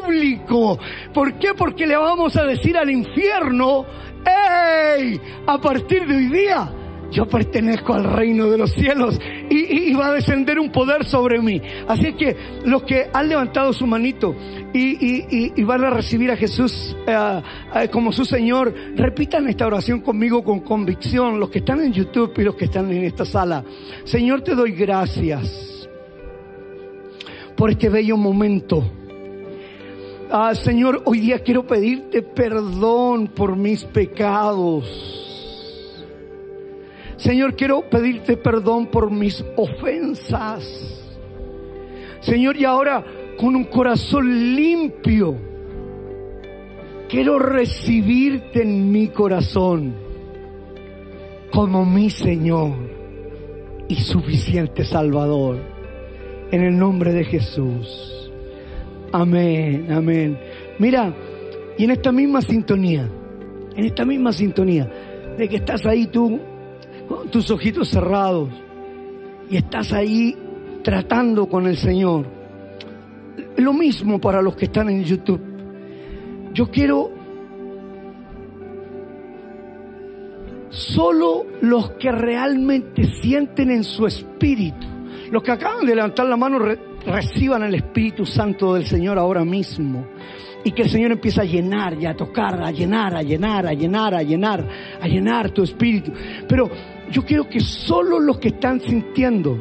público. ¿Por qué? Porque le vamos a decir al infierno, ¡Ey! A partir de hoy día, yo pertenezco al reino de los cielos y, va a descender un poder sobre mí. Así que los que han levantado su manito y, van a recibir a Jesús eh, eh, como su Señor, repitan esta oración conmigo con convicción, los que están en YouTube y los que están en esta sala. Señor, te doy gracias por este bello momento. Ah, Señor, hoy día quiero pedirte perdón por mis pecados. Señor, quiero pedirte perdón por mis ofensas. Señor, y ahora con un corazón limpio, quiero recibirte en mi corazón como mi Señor y suficiente Salvador en el nombre de Jesús. Amén, amén. Mira, y en esta misma sintonía, en esta misma sintonía, de que estás ahí tú, con tus ojitos cerrados, y estás ahí tratando con el Señor. Lo mismo para los que están en YouTube. yo quiero solo los que realmente sienten en su espíritu, los que acaban de levantar la mano, reciban el Espíritu Santo del Señor ahora mismo. Y que el Señor empiece a llenar y a tocar, a llenar, a llenar, a llenar, a llenar, a llenar tu espíritu. Pero yo quiero que solo los que están sintiendo,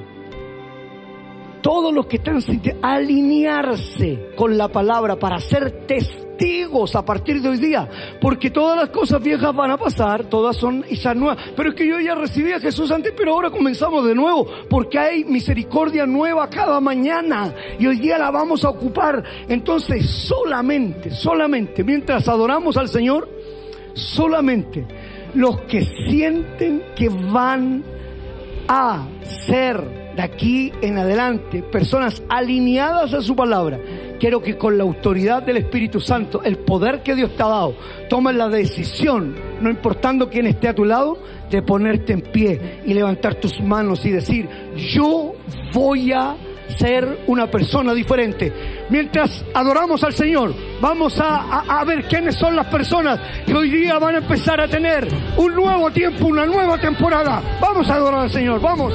todos los que están alinearse con la palabra para ser testigos a partir de hoy día. Porque todas las cosas viejas van a pasar, todas son esas nuevas. Pero es que yo ya recibí a Jesús antes, pero ahora comenzamos de nuevo. Porque hay misericordia nueva cada mañana. Y hoy día la vamos a ocupar. Entonces, solamente, solamente, mientras adoramos al Señor, solamente los que sienten que van a ser de aquí en adelante personas alineadas a su palabra, quiero que con la autoridad del Espíritu Santo, el poder que Dios te ha dado, tomes la decisión, no importando quién esté a tu lado, de ponerte en pie y levantar tus manos y decir, yo voy a ser una persona diferente. Mientras adoramos al Señor, vamos a, ver quiénes son las personas que hoy día van a empezar a tener un nuevo tiempo, una nueva temporada. Vamos a adorar al Señor, vamos.